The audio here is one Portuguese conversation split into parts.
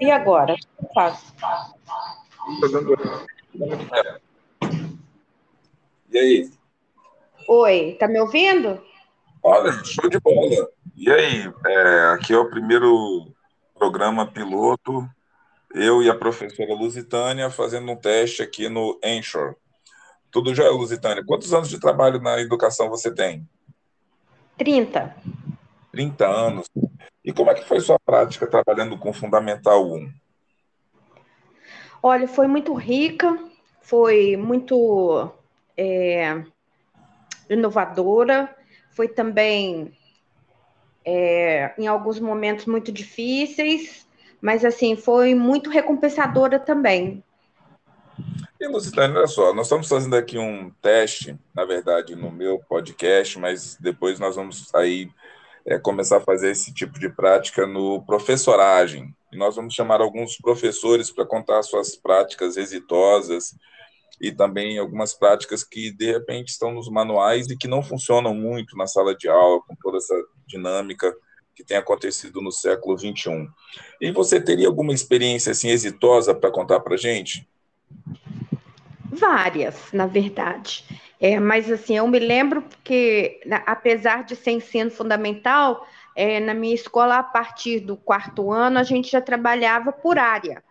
E agora? O que eu faço? E aí? Oi, tá me ouvindo? Olha, show de bola. E aí, é, aqui é o primeiro programa piloto, eu e a professora Lusitânia fazendo um teste aqui no Anchor. Tudo já, Lusitânia? Quantos anos de trabalho na educação você tem? 30. 30 anos. E como é que foi sua prática trabalhando com Fundamental 1? Olha, foi muito rica, foi muito é, inovadora, foi também, é, em alguns momentos, muito difíceis, mas, assim, foi muito recompensadora também. E, Lucitânia, olha só, nós estamos fazendo aqui um teste, na verdade, no meu podcast, mas depois nós vamos aí é, começar a fazer esse tipo de prática no professoragem. E nós vamos chamar alguns professores para contar suas práticas exitosas e também algumas práticas que, de repente, estão nos manuais e que não funcionam muito na sala de aula, com toda essa dinâmica que tem acontecido no século XXI. E você teria alguma experiência assim exitosa para contar para gente? Várias, na verdade. É, mas assim, eu me lembro que, apesar de ser ensino fundamental, é, na minha escola, a partir do quarto ano, a gente já trabalhava por área.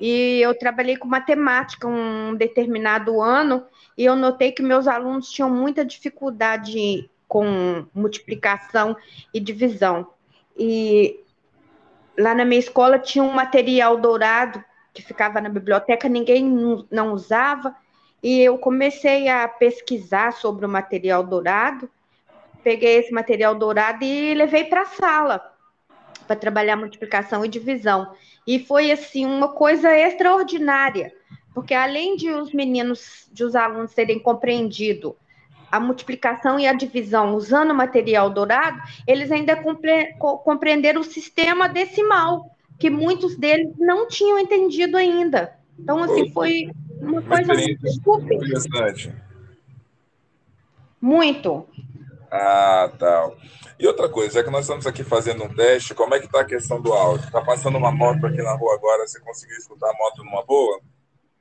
E eu trabalhei com matemática um determinado ano, e eu notei que meus alunos tinham muita dificuldade com multiplicação e divisão. E lá na minha escola tinha um material dourado que ficava na biblioteca, ninguém não usava, e eu comecei a pesquisar sobre o material dourado, peguei esse material dourado e levei para a sala para trabalhar multiplicação e divisão. E foi assim uma coisa extraordinária, porque além de os meninos, de os alunos terem compreendido a multiplicação e a divisão usando o material dourado, eles ainda compre compreenderam o sistema decimal, que muitos deles não tinham entendido ainda. Então, assim, foi uma coisa super. Interessante. Muito. Ah, tá. E outra coisa, é que nós estamos aqui fazendo um teste, como é que está a questão do áudio? Está passando uma moto aqui na rua agora, você conseguiu escutar a moto numa boa?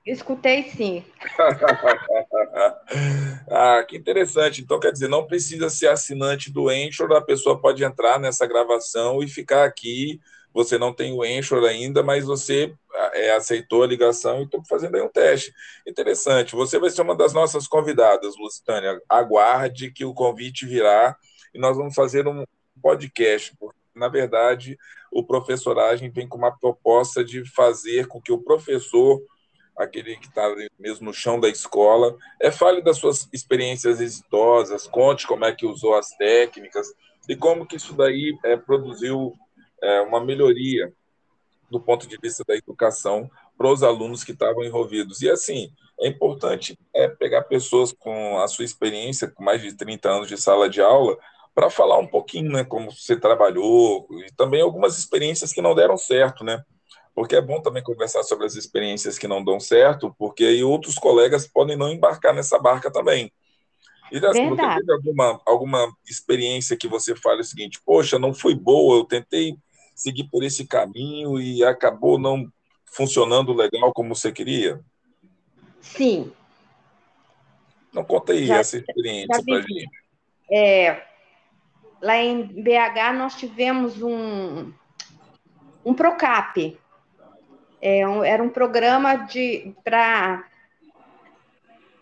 Escutei sim. ah, que interessante. Então, quer dizer, não precisa ser assinante do Anchor, a pessoa pode entrar nessa gravação e ficar aqui você não tem o Anchor ainda, mas você é, aceitou a ligação e estou fazendo aí um teste. Interessante. Você vai ser uma das nossas convidadas, Lucitânia. Aguarde que o convite virá e nós vamos fazer um podcast, porque, na verdade, o professoragem vem com uma proposta de fazer com que o professor, aquele que está mesmo no chão da escola, é, fale das suas experiências exitosas, conte como é que usou as técnicas e como que isso daí é, produziu é, uma melhoria do ponto de vista da educação para os alunos que estavam envolvidos. E assim, é importante é, pegar pessoas com a sua experiência, com mais de 30 anos de sala de aula, para falar um pouquinho, né, como você trabalhou e também algumas experiências que não deram certo, né? Porque é bom também conversar sobre as experiências que não dão certo, porque aí outros colegas podem não embarcar nessa barca também. E assim, você teve alguma, alguma experiência que você fale o seguinte, poxa, não foi boa, eu tentei seguir por esse caminho e acabou não funcionando legal como você queria? Sim. Não conta aí já, essa experiência para gente. É, lá em BH nós tivemos um, um PROCAP. É, um, era um programa de para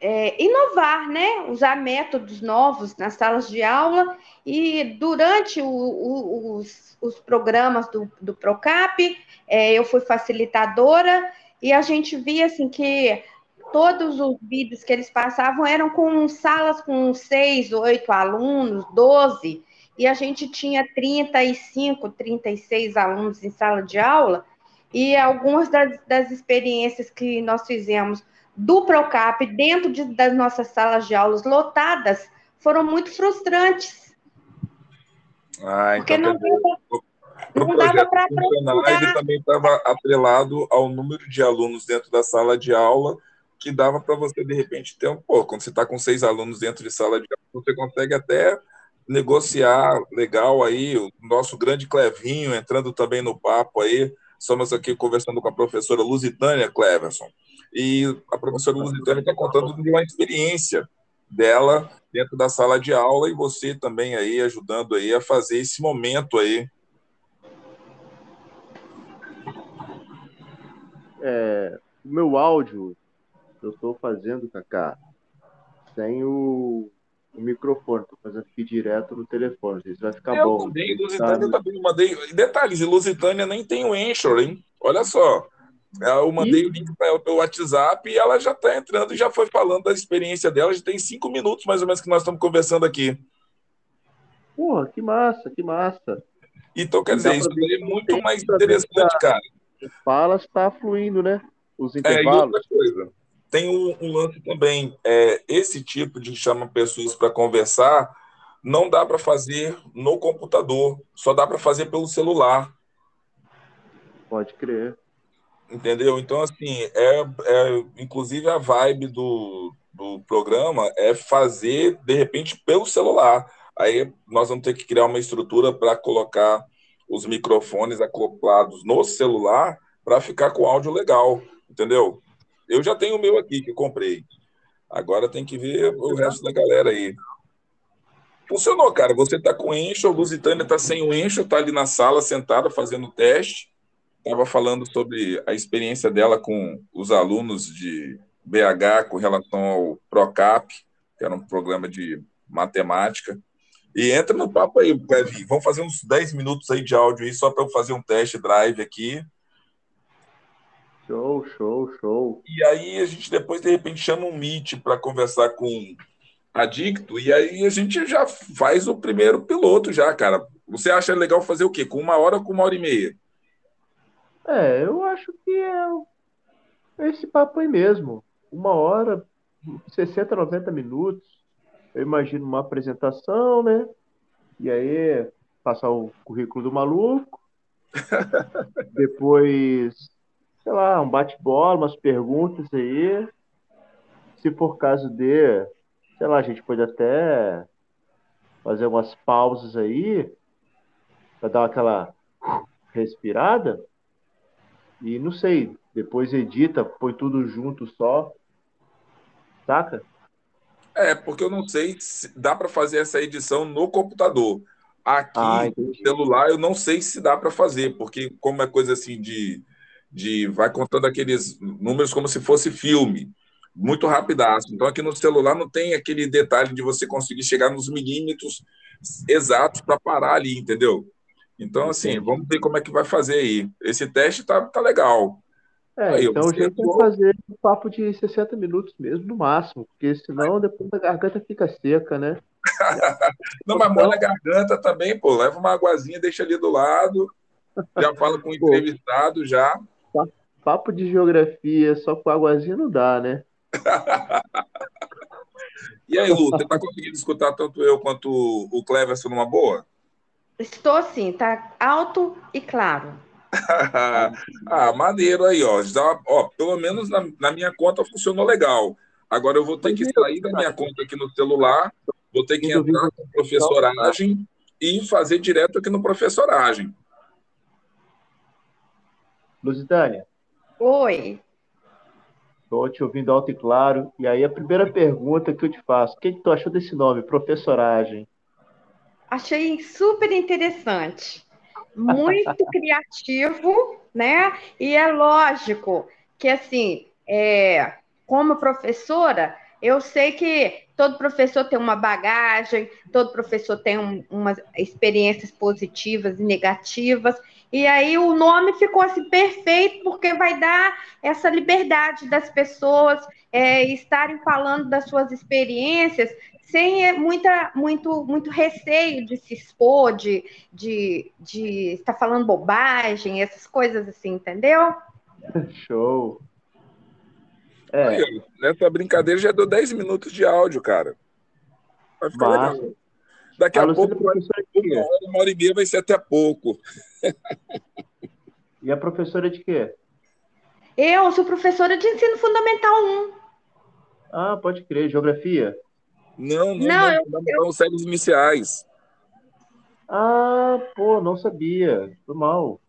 é, inovar, né? Usar métodos novos nas salas de aula e durante o, o, os, os, programas do, do Procap, é, eu fui facilitadora e a gente via assim que todos os vídeos que eles passavam eram com salas com seis, oito alunos, doze, e a gente tinha 35, 36 alunos em sala de aula, e algumas das, das experiências que nós fizemos do Procap dentro de, das nossas salas de aulas lotadas foram muito frustrantes. Ah, então porque não, dava, não dava para Ele também estava atrelado ao número de alunos dentro da sala de aula, que dava para você, de repente, ter um. Pô, quando você está com seis alunos dentro de sala de aula, você consegue até negociar legal aí, o nosso grande Clevinho entrando também no papo aí. Estamos aqui conversando com a professora Lusitânia Cleverson. E a professora Lusitânia está contando de uma experiência dela dentro da sala de aula e você também aí ajudando aí a fazer esse momento aí. É, o meu áudio eu estou fazendo, Cacá, sem o, o microfone, estou fazendo aqui direto no telefone. Isso vai ficar eu bom. Também, Lusitânia tá... também mandei. Detalhes, Lusitânia nem tem o Anchor, hein? Olha só. Eu mandei e... o link para ela pelo WhatsApp e ela já está entrando e já foi falando da experiência dela. Já tem cinco minutos mais ou menos que nós estamos conversando aqui. Porra, que massa, que massa. Então, quer dizer, isso é muito mais interessante, cara. Fala está fluindo, né? Os intervalos. É, e outra coisa tem um, um lance também. É, esse tipo de chama pessoas para conversar não dá para fazer no computador, só dá para fazer pelo celular. Pode crer. Entendeu? Então, assim, é, é inclusive a vibe do, do programa é fazer, de repente, pelo celular. Aí nós vamos ter que criar uma estrutura para colocar os microfones acoplados no celular para ficar com áudio legal, entendeu? Eu já tenho o meu aqui, que eu comprei. Agora tem que ver o resto da galera aí. Funcionou, cara. Você está com encho, a Lusitânia está sem o encho, está ali na sala, sentada, fazendo o teste. Estava falando sobre a experiência dela com os alunos de BH com relação ao PROCAP, que era um programa de matemática. E entra no papo aí, Kevin. Vamos fazer uns 10 minutos aí de áudio aí, só para eu fazer um teste drive aqui. Show, show, show. E aí a gente depois, de repente, chama um Meet para conversar com adicto, e aí a gente já faz o primeiro piloto já, cara. Você acha legal fazer o quê? Com uma hora ou com uma hora e meia? É, eu acho que é esse papo aí mesmo. Uma hora, 60, 90 minutos. Eu imagino uma apresentação, né? E aí passar o currículo do maluco. Depois sei lá, um bate-bola, umas perguntas aí. Se for caso de, sei lá, a gente pode até fazer umas pausas aí para dar aquela respirada. E não sei, depois edita, põe tudo junto só. Saca? É, porque eu não sei se dá para fazer essa edição no computador. Aqui, ah, no celular, eu não sei se dá para fazer, porque como é coisa assim de de vai contando aqueles números como se fosse filme, muito rapidaço. Então aqui no celular não tem aquele detalhe de você conseguir chegar nos milímetros exatos para parar ali, entendeu? Então assim, vamos ver como é que vai fazer aí. Esse teste tá, tá legal. É, aí, então a gente vai fazer um papo de 60 minutos mesmo, no máximo, porque senão depois a garganta fica seca, né? não, mas molha a garganta também, pô. Leva uma aguazinha, deixa ali do lado, já fala com o entrevistado já. Papo de geografia só com águazinha não dá, né? e aí, Lu, você tá conseguindo escutar tanto eu quanto o Cleverson numa boa? Estou sim, tá alto e claro. ah, maneiro aí, ó. Já, ó pelo menos na, na, minha conta funcionou legal. Agora eu vou ter que sair da minha conta aqui no celular, vou ter que entrar com professoragem e fazer direto aqui no professoragem. Lusitânia, Oi. Estou te ouvindo alto e claro. E aí a primeira pergunta que eu te faço, o que, que tu achou desse nome, professoragem? Achei super interessante. Muito criativo, né? E é lógico que, assim, é, como professora, eu sei que todo professor tem uma bagagem, todo professor tem um, umas experiências positivas e negativas, e aí o nome ficou assim perfeito, porque vai dar essa liberdade das pessoas é, estarem falando das suas experiências sem é, muita, muito, muito receio de se expor, de, de, de estar falando bobagem, essas coisas assim, entendeu? Show. É. Aí, nessa brincadeira já deu 10 minutos de áudio, cara. Vai ficar legal. Daqui a, a pouco, uma hora, uma hora e meia vai ser até pouco. e a professora de quê? Eu sou professora de ensino fundamental 1. Ah, pode crer. Geografia? Não, não, não, não, eu, não, séries iniciais. Ah, pô, não sabia. Foi mal.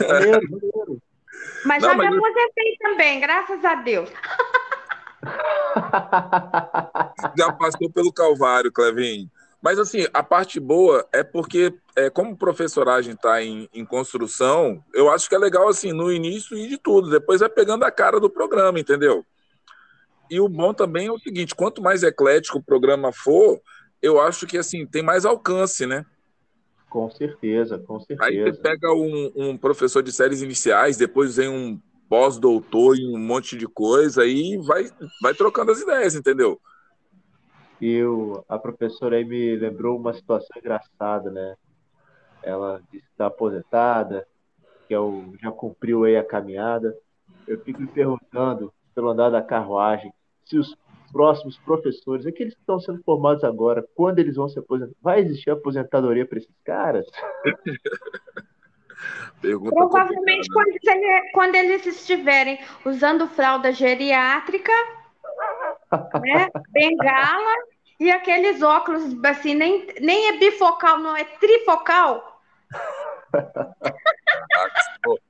Maneiro, maneiro. Mas não, já mas me aposentei eu... também, graças a Deus. Já passou pelo Calvário, Clevinho. Mas, assim, a parte boa é porque, é, como professoragem está em, em, construção, eu acho que é legal, assim, no início e de tudo. Depois vai pegando a cara do programa, entendeu? E o bom também é o seguinte: quanto mais eclético o programa for, eu acho que, assim, tem mais alcance, né? Com certeza, com certeza. Aí você pega um, um professor de séries iniciais, depois vem um pós-doutor em um monte de coisa, aí vai, vai trocando as ideias, entendeu? E eu, a professora aí me lembrou uma situação engraçada, né? Ela disse que está aposentada, que eu já cumpriu aí a caminhada. Eu fico me perguntando, pelo andar da carruagem, se os próximos professores, aqueles que estão sendo formados agora, quando eles vão se aposentar, vai existir aposentadoria para esses caras? Pergunta Provavelmente quando, eles, quando eles estiverem usando fralda geriátrica, né, bengala e aqueles óculos, assim, nem, nem é bifocal, não é trifocal.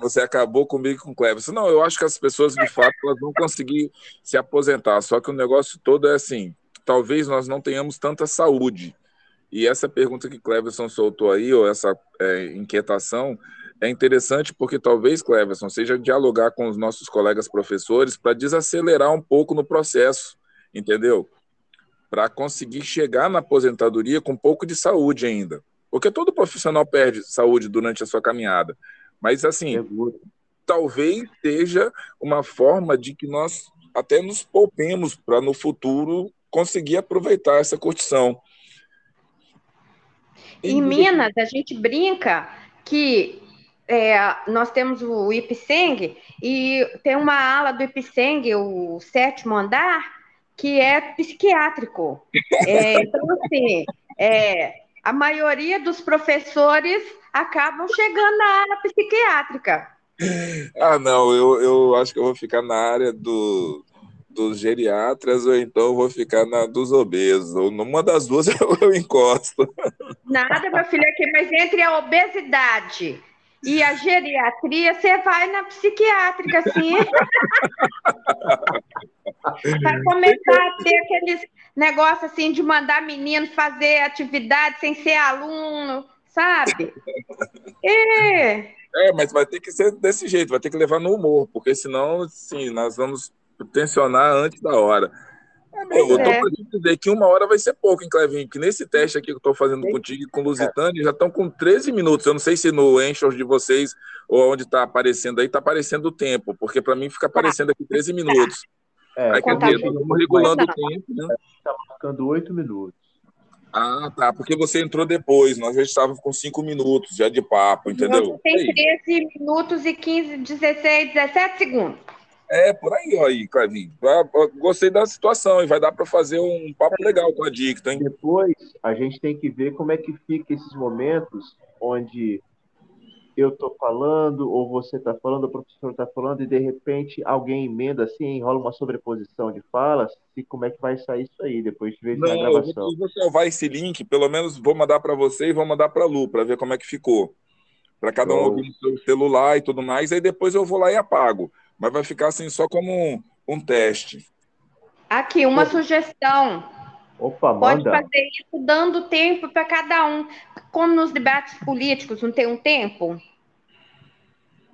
Você acabou comigo com o Cleves. Não, eu acho que as pessoas, de fato, elas vão conseguir se aposentar. Só que o negócio todo é assim: talvez nós não tenhamos tanta saúde. E essa pergunta que Cleverson soltou aí, ou essa é, inquietação, é interessante porque talvez, Cleverson, seja dialogar com os nossos colegas professores para desacelerar um pouco no processo, entendeu? Para conseguir chegar na aposentadoria com um pouco de saúde ainda. Porque todo profissional perde saúde durante a sua caminhada. Mas, assim, talvez seja uma forma de que nós até nos poupemos para no futuro conseguir aproveitar essa curtição. Em Minas, a gente brinca que é, nós temos o Ipseng e tem uma ala do Ipseng, o sétimo andar, que é psiquiátrico. É, então, assim, é, a maioria dos professores acabam chegando na área psiquiátrica. Ah, não, eu, eu acho que eu vou ficar na área do, dos geriatras ou então vou ficar na dos obesos. Ou numa das duas eu, eu encosto. Nada, meu filho, aqui, mas entre a obesidade e a geriatria, você vai na psiquiátrica, sim. Vai começar a ter aqueles negócios assim de mandar menino fazer atividade sem ser aluno, sabe? É. É, mas vai ter que ser desse jeito, vai ter que levar no humor, porque senão, sim, nós vamos tensionar antes da hora. É, meu, eu tô é. dizer que uma hora vai ser pouco, hein, Clevinho? Que nesse teste aqui que eu tô fazendo contigo e com o Lusitânia, já estão com 13 minutos. Eu não sei se no Anchor de vocês ou onde tá aparecendo aí, tá aparecendo o tempo, porque para mim fica aparecendo aqui 13 minutos. É, aí quer dizer, estamos regulando o tempo, né? Tá marcando 8 minutos. Ah, tá, porque você entrou depois, nós já estávamos com 5 minutos já de papo, entendeu? Tem 13 minutos e 15, 16, 17 segundos. É, por aí, ó, aí, Clavinho. Gostei da situação e vai dar para fazer um papo legal com a Dicta, hein? Depois, a gente tem que ver como é que fica esses momentos onde eu tô falando, ou você tá falando, o professor tá falando, e de repente alguém emenda assim, enrola uma sobreposição de falas, e como é que vai sair isso aí depois de ver na gravação? Eu vou salvar esse link, pelo menos vou mandar para você e vou mandar para Lu, para ver como é que ficou. Para cada um ouvir no seu celular e tudo mais, aí depois eu vou lá e apago mas vai ficar assim só como um, um teste. Aqui, uma sugestão. Opa, Pode fazer isso dando tempo para cada um. Como nos debates políticos não tem um tempo?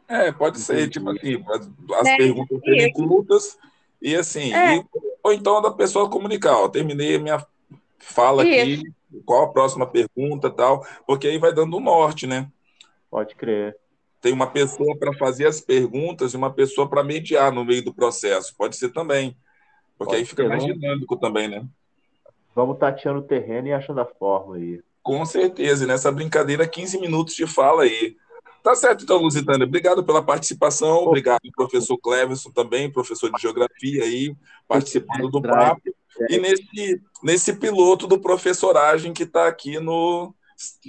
É, pode ser, tipo assim, as, é, perguntas serem curtas e assim, é. e, ou então da pessoa comunicar, ó, terminei a minha fala isso. aqui, qual a próxima pergunta tal, porque aí vai dando um norte, né? Pode crer tem uma pessoa para fazer as perguntas e uma pessoa para mediar no meio do processo. Pode ser também. Porque Pode aí fica mais dinâmico também, né? Vamos tateando o terreno e achando a forma aí. Com certeza. E nessa brincadeira, 15 minutos de fala aí. Tá certo, então, Lusitânia. Obrigado pela participação. Obrigado, professor Cleverson também, professor de geografia aí, participando do papo. E nesse, nesse piloto do professoragem que está aqui no,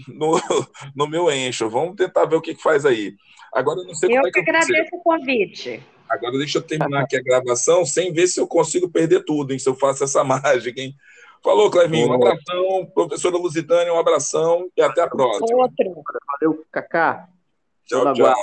no, no meu encho. Vamos tentar ver o que, que faz aí. Agora eu não sei eu como é que eu agradeço o convite. Agora deixa eu terminar aqui a gravação sem ver se eu consigo perder tudo, hein? Se eu faço essa mágica, hein? Falou, Clevinho. Um abração. Professora Lusitânia, um abração e até a próxima. Outro. Valeu, Cacá. Tchau, tchau.